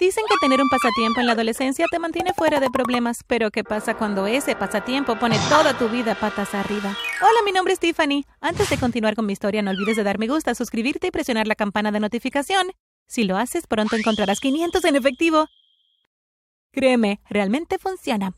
Dicen que tener un pasatiempo en la adolescencia te mantiene fuera de problemas, pero ¿qué pasa cuando ese pasatiempo pone toda tu vida patas arriba? Hola, mi nombre es Tiffany. Antes de continuar con mi historia, no olvides de dar me gusta, suscribirte y presionar la campana de notificación. Si lo haces, pronto encontrarás 500 en efectivo. Créeme, realmente funciona.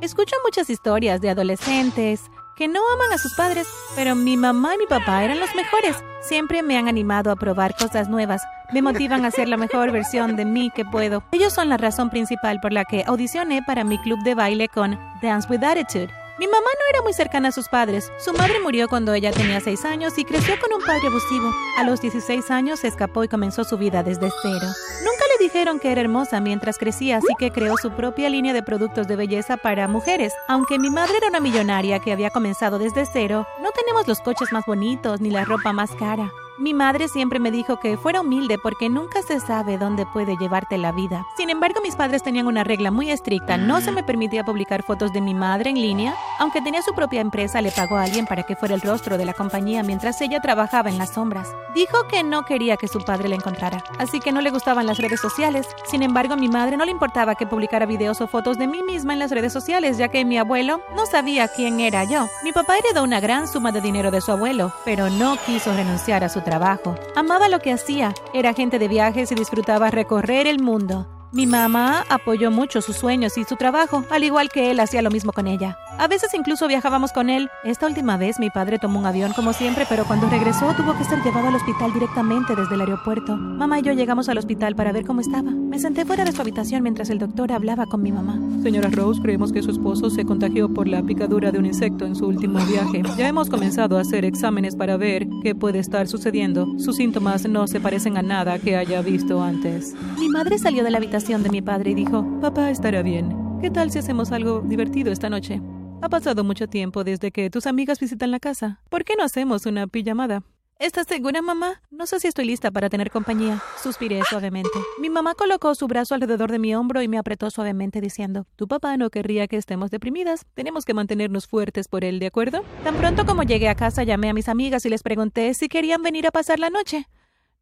Escucho muchas historias de adolescentes que no aman a sus padres, pero mi mamá y mi papá eran los mejores. Siempre me han animado a probar cosas nuevas. Me motivan a ser la mejor versión de mí que puedo. Ellos son la razón principal por la que audicioné para mi club de baile con Dance with Attitude. Mi mamá no era muy cercana a sus padres. Su madre murió cuando ella tenía 6 años y creció con un padre abusivo. A los 16 años se escapó y comenzó su vida desde cero. Nunca dijeron que era hermosa mientras crecía, así que creó su propia línea de productos de belleza para mujeres. Aunque mi madre era una millonaria que había comenzado desde cero, no tenemos los coches más bonitos ni la ropa más cara. Mi madre siempre me dijo que fuera humilde porque nunca se sabe dónde puede llevarte la vida. Sin embargo, mis padres tenían una regla muy estricta. No se me permitía publicar fotos de mi madre en línea. Aunque tenía su propia empresa, le pagó a alguien para que fuera el rostro de la compañía mientras ella trabajaba en las sombras. Dijo que no quería que su padre la encontrara, así que no le gustaban las redes sociales. Sin embargo, a mi madre no le importaba que publicara videos o fotos de mí misma en las redes sociales, ya que mi abuelo no sabía quién era yo. Mi papá heredó una gran suma de dinero de su abuelo, pero no quiso renunciar a su trabajo. Amaba lo que hacía, era agente de viajes y disfrutaba recorrer el mundo. Mi mamá apoyó mucho sus sueños y su trabajo, al igual que él hacía lo mismo con ella. A veces incluso viajábamos con él. Esta última vez mi padre tomó un avión como siempre, pero cuando regresó tuvo que ser llevado al hospital directamente desde el aeropuerto. Mamá y yo llegamos al hospital para ver cómo estaba. Me senté fuera de su habitación mientras el doctor hablaba con mi mamá. Señora Rose, creemos que su esposo se contagió por la picadura de un insecto en su último viaje. Ya hemos comenzado a hacer exámenes para ver qué puede estar sucediendo. Sus síntomas no se parecen a nada que haya visto antes. Mi madre salió de la habitación de mi padre y dijo, Papá estará bien. ¿Qué tal si hacemos algo divertido esta noche? Ha pasado mucho tiempo desde que tus amigas visitan la casa. ¿Por qué no hacemos una pijamada? ¿Estás segura, mamá? No sé si estoy lista para tener compañía. Suspiré suavemente. Mi mamá colocó su brazo alrededor de mi hombro y me apretó suavemente diciendo, Tu papá no querría que estemos deprimidas. Tenemos que mantenernos fuertes por él, ¿de acuerdo? Tan pronto como llegué a casa llamé a mis amigas y les pregunté si querían venir a pasar la noche.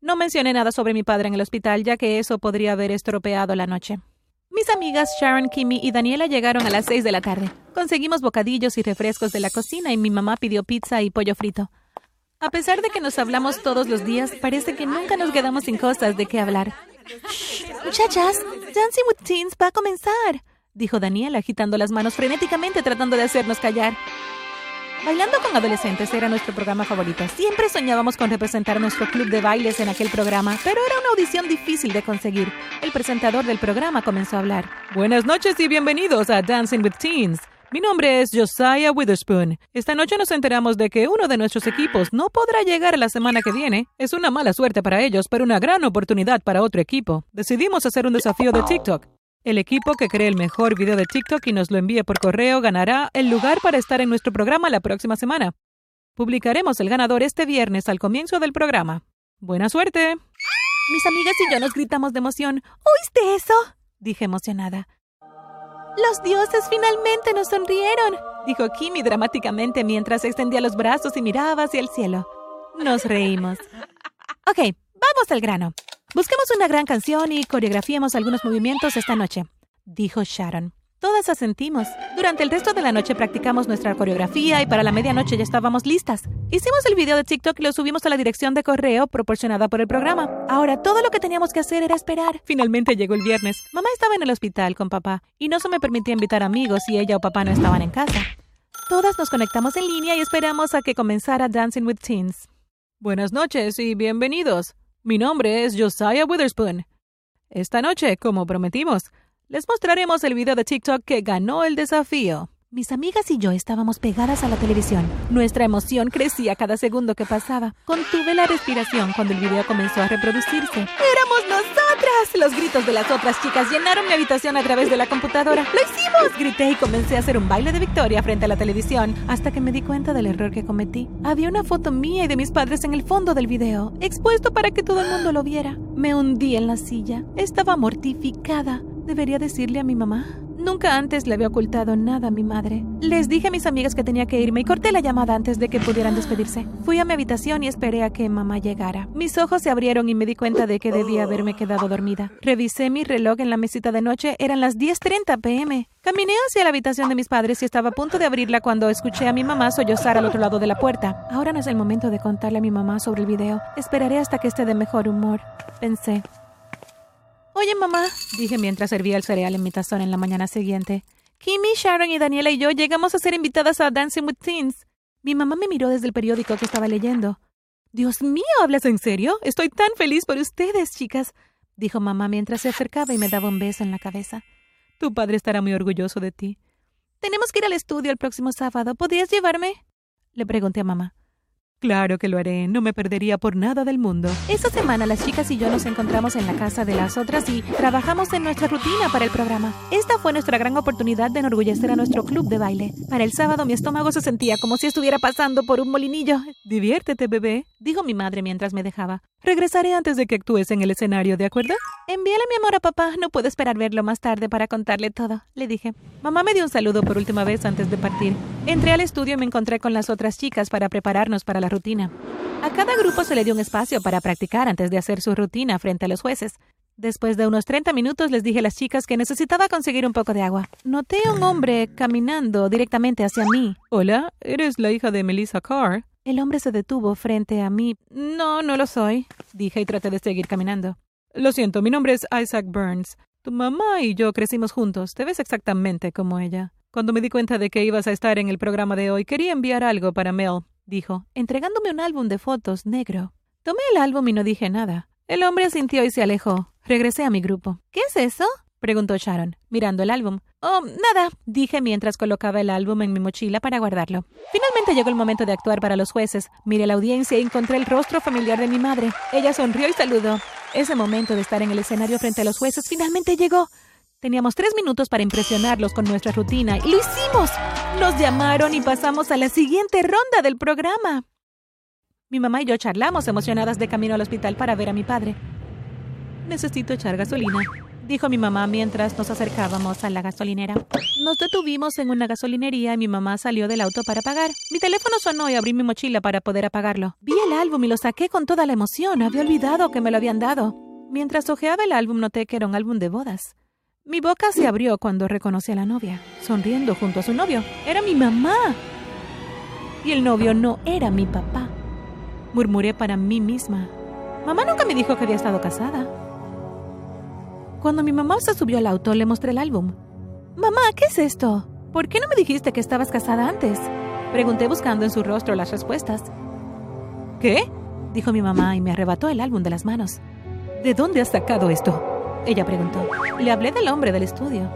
No mencioné nada sobre mi padre en el hospital, ya que eso podría haber estropeado la noche. Mis amigas Sharon, Kimmy y Daniela llegaron a las seis de la tarde. Conseguimos bocadillos y refrescos de la cocina y mi mamá pidió pizza y pollo frito. A pesar de que nos hablamos todos los días, parece que nunca nos quedamos sin cosas de qué hablar. muchachas, Dancing with Teens va a comenzar, dijo Daniela agitando las manos frenéticamente tratando de hacernos callar. Bailando con adolescentes era nuestro programa favorito. Siempre soñábamos con representar nuestro club de bailes en aquel programa, pero era una audición difícil de conseguir. El presentador del programa comenzó a hablar. Buenas noches y bienvenidos a Dancing with Teens. Mi nombre es Josiah Witherspoon. Esta noche nos enteramos de que uno de nuestros equipos no podrá llegar la semana que viene. Es una mala suerte para ellos, pero una gran oportunidad para otro equipo. Decidimos hacer un desafío de TikTok. El equipo que cree el mejor video de TikTok y nos lo envíe por correo ganará el lugar para estar en nuestro programa la próxima semana. Publicaremos el ganador este viernes al comienzo del programa. Buena suerte. Mis amigas y yo nos gritamos de emoción. ¿Oíste eso? dije emocionada. Los dioses finalmente nos sonrieron, dijo Kimi dramáticamente mientras extendía los brazos y miraba hacia el cielo. Nos reímos. Ok, vamos al grano. Busquemos una gran canción y coreografiemos algunos movimientos esta noche, dijo Sharon. Todas asentimos. Durante el resto de la noche practicamos nuestra coreografía y para la medianoche ya estábamos listas. Hicimos el video de TikTok y lo subimos a la dirección de correo proporcionada por el programa. Ahora todo lo que teníamos que hacer era esperar. Finalmente llegó el viernes. Mamá estaba en el hospital con papá y no se me permitía invitar amigos si ella o papá no estaban en casa. Todas nos conectamos en línea y esperamos a que comenzara Dancing with Teens. Buenas noches y bienvenidos. Mi nombre es Josiah Witherspoon. Esta noche, como prometimos, les mostraremos el video de TikTok que ganó el desafío. Mis amigas y yo estábamos pegadas a la televisión. Nuestra emoción crecía cada segundo que pasaba. Contuve la respiración cuando el video comenzó a reproducirse. ¡Éramos nosotras! Los gritos de las otras chicas llenaron mi habitación a través de la computadora. ¡Lo hicimos! Grité y comencé a hacer un baile de victoria frente a la televisión, hasta que me di cuenta del error que cometí. Había una foto mía y de mis padres en el fondo del video, expuesto para que todo el mundo lo viera. Me hundí en la silla. Estaba mortificada. ¿Debería decirle a mi mamá? Nunca antes le había ocultado nada a mi madre. Les dije a mis amigas que tenía que irme y corté la llamada antes de que pudieran despedirse. Fui a mi habitación y esperé a que mamá llegara. Mis ojos se abrieron y me di cuenta de que debía haberme quedado dormida. Revisé mi reloj en la mesita de noche, eran las 10.30 pm. Caminé hacia la habitación de mis padres y estaba a punto de abrirla cuando escuché a mi mamá sollozar al otro lado de la puerta. Ahora no es el momento de contarle a mi mamá sobre el video. Esperaré hasta que esté de mejor humor, pensé. Oye, mamá, dije mientras servía el cereal en mi tazón en la mañana siguiente. Kimmy, Sharon y Daniela y yo llegamos a ser invitadas a Dancing with Teens. Mi mamá me miró desde el periódico que estaba leyendo. Dios mío, ¿hablas en serio? Estoy tan feliz por ustedes, chicas, dijo mamá mientras se acercaba y me daba un beso en la cabeza. Tu padre estará muy orgulloso de ti. Tenemos que ir al estudio el próximo sábado. ¿Podrías llevarme? Le pregunté a mamá. Claro que lo haré, no me perdería por nada del mundo. Esta semana las chicas y yo nos encontramos en la casa de las otras y trabajamos en nuestra rutina para el programa. Esta fue nuestra gran oportunidad de enorgullecer a nuestro club de baile. Para el sábado mi estómago se sentía como si estuviera pasando por un molinillo. Diviértete, bebé, dijo mi madre mientras me dejaba. Regresaré antes de que actúes en el escenario, ¿de acuerdo? Envíale mi amor a papá, no puedo esperar verlo más tarde para contarle todo, le dije. Mamá me dio un saludo por última vez antes de partir. Entré al estudio y me encontré con las otras chicas para prepararnos para la rutina. A cada grupo se le dio un espacio para practicar antes de hacer su rutina frente a los jueces. Después de unos 30 minutos les dije a las chicas que necesitaba conseguir un poco de agua. Noté a un hombre caminando directamente hacia mí. Hola, ¿eres la hija de Melissa Carr? El hombre se detuvo frente a mí. No, no lo soy, dije y traté de seguir caminando. Lo siento, mi nombre es Isaac Burns. Tu mamá y yo crecimos juntos. Te ves exactamente como ella. Cuando me di cuenta de que ibas a estar en el programa de hoy, quería enviar algo para Mel dijo, entregándome un álbum de fotos negro. Tomé el álbum y no dije nada. El hombre asintió y se alejó. Regresé a mi grupo. ¿Qué es eso? Preguntó Sharon, mirando el álbum. Oh, nada, dije mientras colocaba el álbum en mi mochila para guardarlo. Finalmente llegó el momento de actuar para los jueces. Miré la audiencia y encontré el rostro familiar de mi madre. Ella sonrió y saludó. Ese momento de estar en el escenario frente a los jueces finalmente llegó. Teníamos tres minutos para impresionarlos con nuestra rutina y lo hicimos. Nos llamaron y pasamos a la siguiente ronda del programa. Mi mamá y yo charlamos emocionadas de camino al hospital para ver a mi padre. Necesito echar gasolina, dijo mi mamá mientras nos acercábamos a la gasolinera. Nos detuvimos en una gasolinería y mi mamá salió del auto para pagar. Mi teléfono sonó y abrí mi mochila para poder apagarlo. Vi el álbum y lo saqué con toda la emoción. Había olvidado que me lo habían dado. Mientras hojeaba el álbum noté que era un álbum de bodas. Mi boca se abrió cuando reconocí a la novia, sonriendo junto a su novio. Era mi mamá. Y el novio no era mi papá. Murmuré para mí misma. Mamá nunca me dijo que había estado casada. Cuando mi mamá se subió al auto, le mostré el álbum. Mamá, ¿qué es esto? ¿Por qué no me dijiste que estabas casada antes? Pregunté buscando en su rostro las respuestas. ¿Qué? dijo mi mamá y me arrebató el álbum de las manos. ¿De dónde has sacado esto? Ella preguntó. Le hablé del hombre del estudio.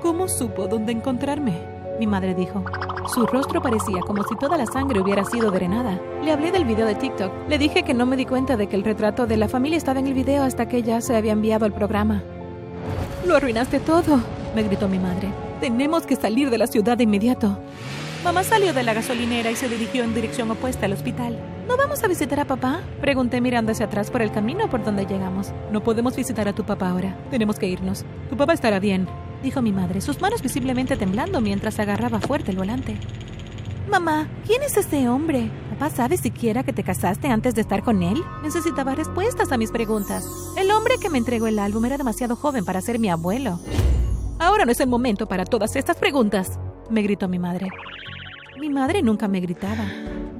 ¿Cómo supo dónde encontrarme? Mi madre dijo. Su rostro parecía como si toda la sangre hubiera sido drenada. Le hablé del video de TikTok. Le dije que no me di cuenta de que el retrato de la familia estaba en el video hasta que ya se había enviado al programa. Lo arruinaste todo, me gritó mi madre. Tenemos que salir de la ciudad de inmediato. Mamá salió de la gasolinera y se dirigió en dirección opuesta al hospital. ¿No vamos a visitar a papá? Pregunté mirando hacia atrás por el camino por donde llegamos. No podemos visitar a tu papá ahora. Tenemos que irnos. Tu papá estará bien, dijo mi madre, sus manos visiblemente temblando mientras agarraba fuerte el volante. Mamá, ¿quién es ese hombre? ¿Papá sabe siquiera que te casaste antes de estar con él? Necesitaba respuestas a mis preguntas. El hombre que me entregó el álbum era demasiado joven para ser mi abuelo. Ahora no es el momento para todas estas preguntas, me gritó mi madre. Mi madre nunca me gritaba.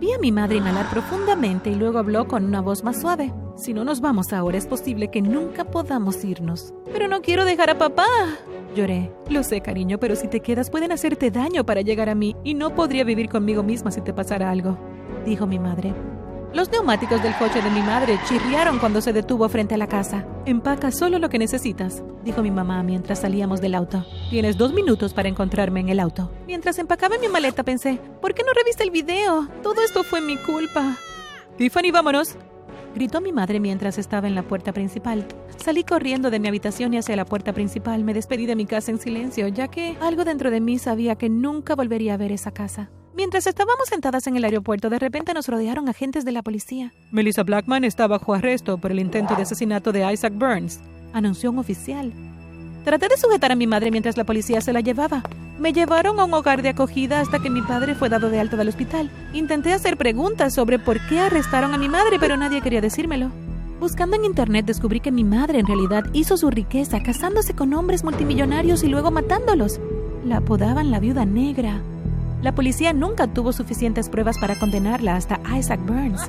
Vi a mi madre inhalar profundamente y luego habló con una voz más suave. Si no nos vamos ahora, es posible que nunca podamos irnos. Pero no quiero dejar a papá. Lloré. Lo sé, cariño, pero si te quedas pueden hacerte daño para llegar a mí y no podría vivir conmigo misma si te pasara algo, dijo mi madre. Los neumáticos del coche de mi madre chirriaron cuando se detuvo frente a la casa. Empaca solo lo que necesitas, dijo mi mamá mientras salíamos del auto. Tienes dos minutos para encontrarme en el auto. Mientras empacaba mi maleta pensé, ¿por qué no reviste el video? Todo esto fue mi culpa. Tiffany, vámonos. Gritó mi madre mientras estaba en la puerta principal. Salí corriendo de mi habitación y hacia la puerta principal. Me despedí de mi casa en silencio, ya que algo dentro de mí sabía que nunca volvería a ver esa casa. Mientras estábamos sentadas en el aeropuerto, de repente nos rodearon agentes de la policía. Melissa Blackman está bajo arresto por el intento de asesinato de Isaac Burns, anunció un oficial. Traté de sujetar a mi madre mientras la policía se la llevaba. Me llevaron a un hogar de acogida hasta que mi padre fue dado de alta del hospital. Intenté hacer preguntas sobre por qué arrestaron a mi madre, pero nadie quería decírmelo. Buscando en internet descubrí que mi madre en realidad hizo su riqueza casándose con hombres multimillonarios y luego matándolos. La apodaban la viuda negra. La policía nunca tuvo suficientes pruebas para condenarla hasta Isaac Burns.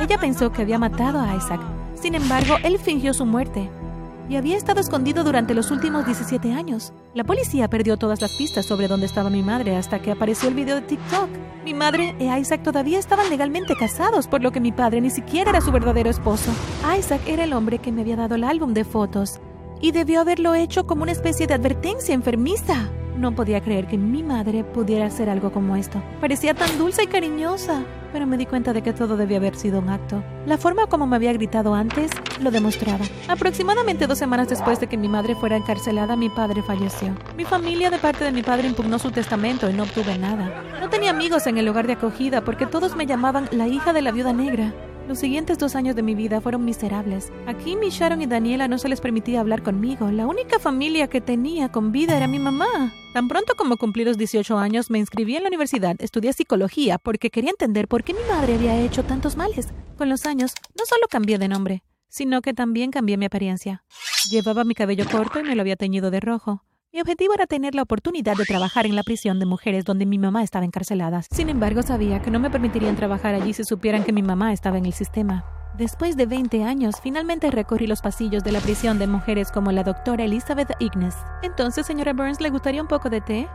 Ella pensó que había matado a Isaac. Sin embargo, él fingió su muerte y había estado escondido durante los últimos 17 años. La policía perdió todas las pistas sobre dónde estaba mi madre hasta que apareció el video de TikTok. Mi madre e Isaac todavía estaban legalmente casados, por lo que mi padre ni siquiera era su verdadero esposo. Isaac era el hombre que me había dado el álbum de fotos y debió haberlo hecho como una especie de advertencia enfermiza. No podía creer que mi madre pudiera hacer algo como esto. Parecía tan dulce y cariñosa, pero me di cuenta de que todo debía haber sido un acto. La forma como me había gritado antes lo demostraba. Aproximadamente dos semanas después de que mi madre fuera encarcelada, mi padre falleció. Mi familia de parte de mi padre impugnó su testamento y no obtuve nada. No tenía amigos en el hogar de acogida porque todos me llamaban la hija de la viuda negra. Los siguientes dos años de mi vida fueron miserables. Aquí mi Sharon y Daniela no se les permitía hablar conmigo. La única familia que tenía con vida era mi mamá. Tan pronto como cumplí los 18 años, me inscribí en la universidad, estudié psicología porque quería entender por qué mi madre había hecho tantos males. Con los años, no solo cambié de nombre, sino que también cambié mi apariencia. Llevaba mi cabello corto y me lo había teñido de rojo. Mi objetivo era tener la oportunidad de trabajar en la prisión de mujeres donde mi mamá estaba encarcelada. Sin embargo, sabía que no me permitirían trabajar allí si supieran que mi mamá estaba en el sistema. Después de 20 años, finalmente recorrí los pasillos de la prisión de mujeres como la doctora Elizabeth Ignes. Entonces, señora Burns, ¿le gustaría un poco de té?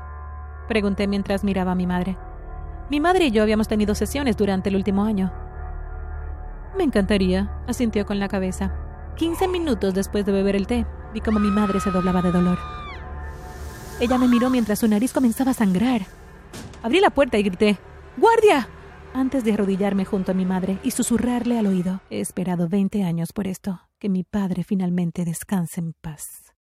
Pregunté mientras miraba a mi madre. Mi madre y yo habíamos tenido sesiones durante el último año. Me encantaría, asintió con la cabeza. 15 minutos después de beber el té, vi como mi madre se doblaba de dolor. Ella me miró mientras su nariz comenzaba a sangrar. Abrí la puerta y grité, ¡Guardia! Antes de arrodillarme junto a mi madre y susurrarle al oído. He esperado 20 años por esto. Que mi padre finalmente descanse en paz.